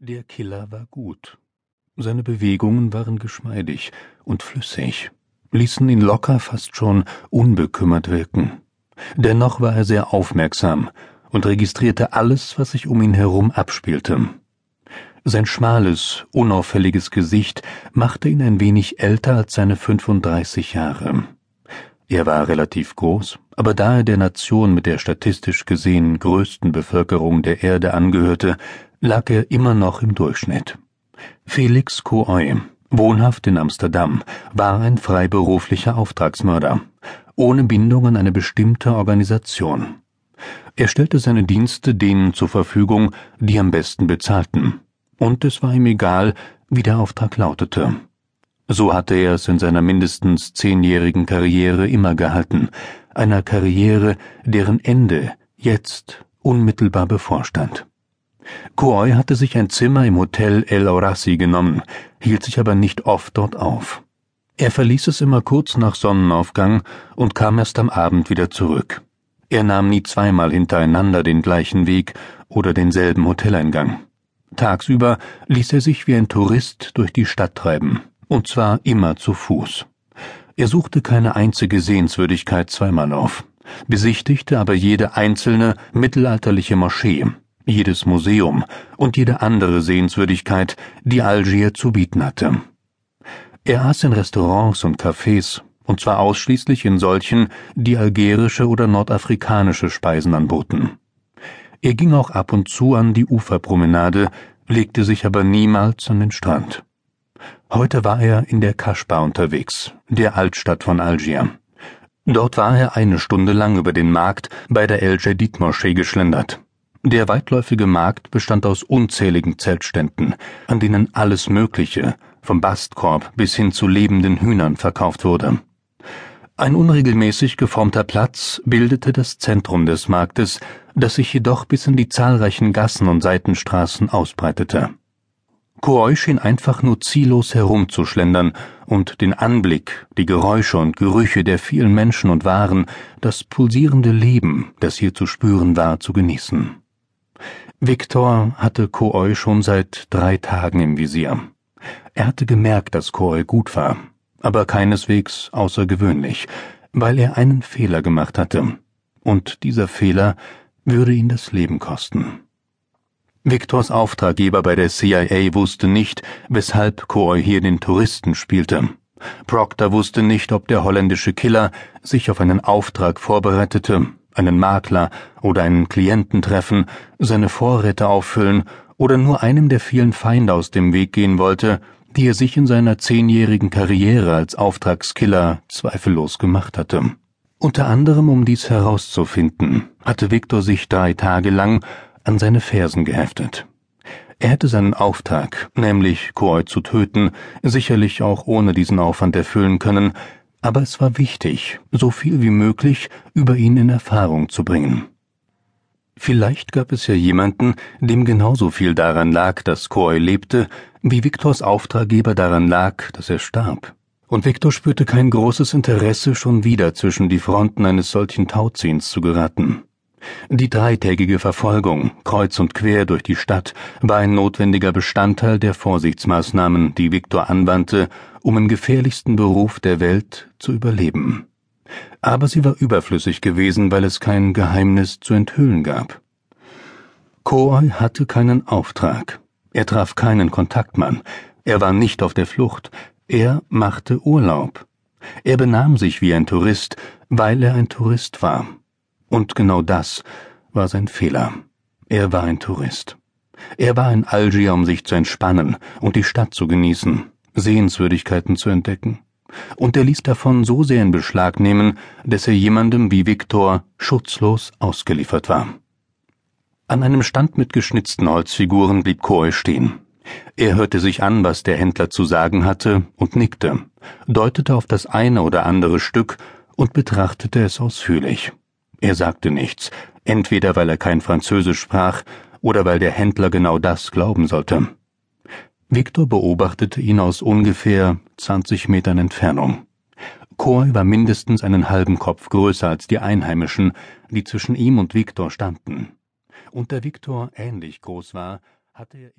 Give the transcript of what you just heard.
Der Killer war gut. Seine Bewegungen waren geschmeidig und flüssig, ließen ihn locker fast schon unbekümmert wirken. Dennoch war er sehr aufmerksam und registrierte alles, was sich um ihn herum abspielte. Sein schmales, unauffälliges Gesicht machte ihn ein wenig älter als seine 35 Jahre. Er war relativ groß, aber da er der Nation mit der statistisch gesehen größten Bevölkerung der Erde angehörte, lag er immer noch im Durchschnitt. Felix Coy, wohnhaft in Amsterdam, war ein freiberuflicher Auftragsmörder, ohne Bindung an eine bestimmte Organisation. Er stellte seine Dienste denen zur Verfügung, die am besten bezahlten, und es war ihm egal, wie der Auftrag lautete. So hatte er es in seiner mindestens zehnjährigen Karriere immer gehalten, einer Karriere, deren Ende jetzt unmittelbar bevorstand. Coy hatte sich ein Zimmer im Hotel El Orassi genommen, hielt sich aber nicht oft dort auf. Er verließ es immer kurz nach Sonnenaufgang und kam erst am Abend wieder zurück. Er nahm nie zweimal hintereinander den gleichen Weg oder denselben Hoteleingang. Tagsüber ließ er sich wie ein Tourist durch die Stadt treiben, und zwar immer zu Fuß. Er suchte keine einzige Sehenswürdigkeit zweimal auf, besichtigte aber jede einzelne mittelalterliche Moschee, jedes Museum und jede andere Sehenswürdigkeit, die Algier zu bieten hatte. Er aß in Restaurants und Cafés, und zwar ausschließlich in solchen, die algerische oder nordafrikanische Speisen anboten. Er ging auch ab und zu an die Uferpromenade, legte sich aber niemals an den Strand. Heute war er in der Kaschba unterwegs, der Altstadt von Algier. Dort war er eine Stunde lang über den Markt bei der El Jadid Moschee geschlendert. Der weitläufige Markt bestand aus unzähligen Zeltständen, an denen alles Mögliche, vom Bastkorb bis hin zu lebenden Hühnern verkauft wurde. Ein unregelmäßig geformter Platz bildete das Zentrum des Marktes, das sich jedoch bis in die zahlreichen Gassen und Seitenstraßen ausbreitete. Coy schien einfach nur ziellos herumzuschlendern und den Anblick, die Geräusche und Gerüche der vielen Menschen und Waren, das pulsierende Leben, das hier zu spüren war, zu genießen. Viktor hatte Coy schon seit drei Tagen im Visier. Er hatte gemerkt, dass Coy gut war, aber keineswegs außergewöhnlich, weil er einen Fehler gemacht hatte. Und dieser Fehler würde ihn das Leben kosten. Viktors Auftraggeber bei der CIA wusste nicht, weshalb Coy hier den Touristen spielte. Proctor wusste nicht, ob der holländische Killer sich auf einen Auftrag vorbereitete einen Makler oder einen Klienten treffen, seine Vorräte auffüllen oder nur einem der vielen Feinde aus dem Weg gehen wollte, die er sich in seiner zehnjährigen Karriere als Auftragskiller zweifellos gemacht hatte. Unter anderem, um dies herauszufinden, hatte Viktor sich drei Tage lang an seine Fersen geheftet. Er hätte seinen Auftrag, nämlich Coy zu töten, sicherlich auch ohne diesen Aufwand erfüllen können, aber es war wichtig, so viel wie möglich über ihn in Erfahrung zu bringen. Vielleicht gab es ja jemanden, dem genauso viel daran lag, dass Coy lebte, wie Viktors Auftraggeber daran lag, dass er starb. Und Viktor spürte kein großes Interesse, schon wieder zwischen die Fronten eines solchen Tauziehens zu geraten. Die dreitägige Verfolgung, kreuz und quer durch die Stadt, war ein notwendiger Bestandteil der Vorsichtsmaßnahmen, die Viktor anwandte, um im gefährlichsten Beruf der Welt zu überleben. Aber sie war überflüssig gewesen, weil es kein Geheimnis zu enthüllen gab. Coy hatte keinen Auftrag. Er traf keinen Kontaktmann. Er war nicht auf der Flucht. Er machte Urlaub. Er benahm sich wie ein Tourist, weil er ein Tourist war. Und genau das war sein Fehler. Er war ein Tourist. Er war in Algier, um sich zu entspannen und die Stadt zu genießen, Sehenswürdigkeiten zu entdecken. Und er ließ davon so sehr in Beschlag nehmen, dass er jemandem wie Viktor schutzlos ausgeliefert war. An einem Stand mit geschnitzten Holzfiguren blieb Coy stehen. Er hörte sich an, was der Händler zu sagen hatte, und nickte, deutete auf das eine oder andere Stück und betrachtete es ausführlich. Er sagte nichts, entweder weil er kein Französisch sprach oder weil der Händler genau das glauben sollte. Victor beobachtete ihn aus ungefähr 20 Metern Entfernung. Coy war mindestens einen halben Kopf größer als die Einheimischen, die zwischen ihm und Victor standen. Und da Victor ähnlich groß war, hatte er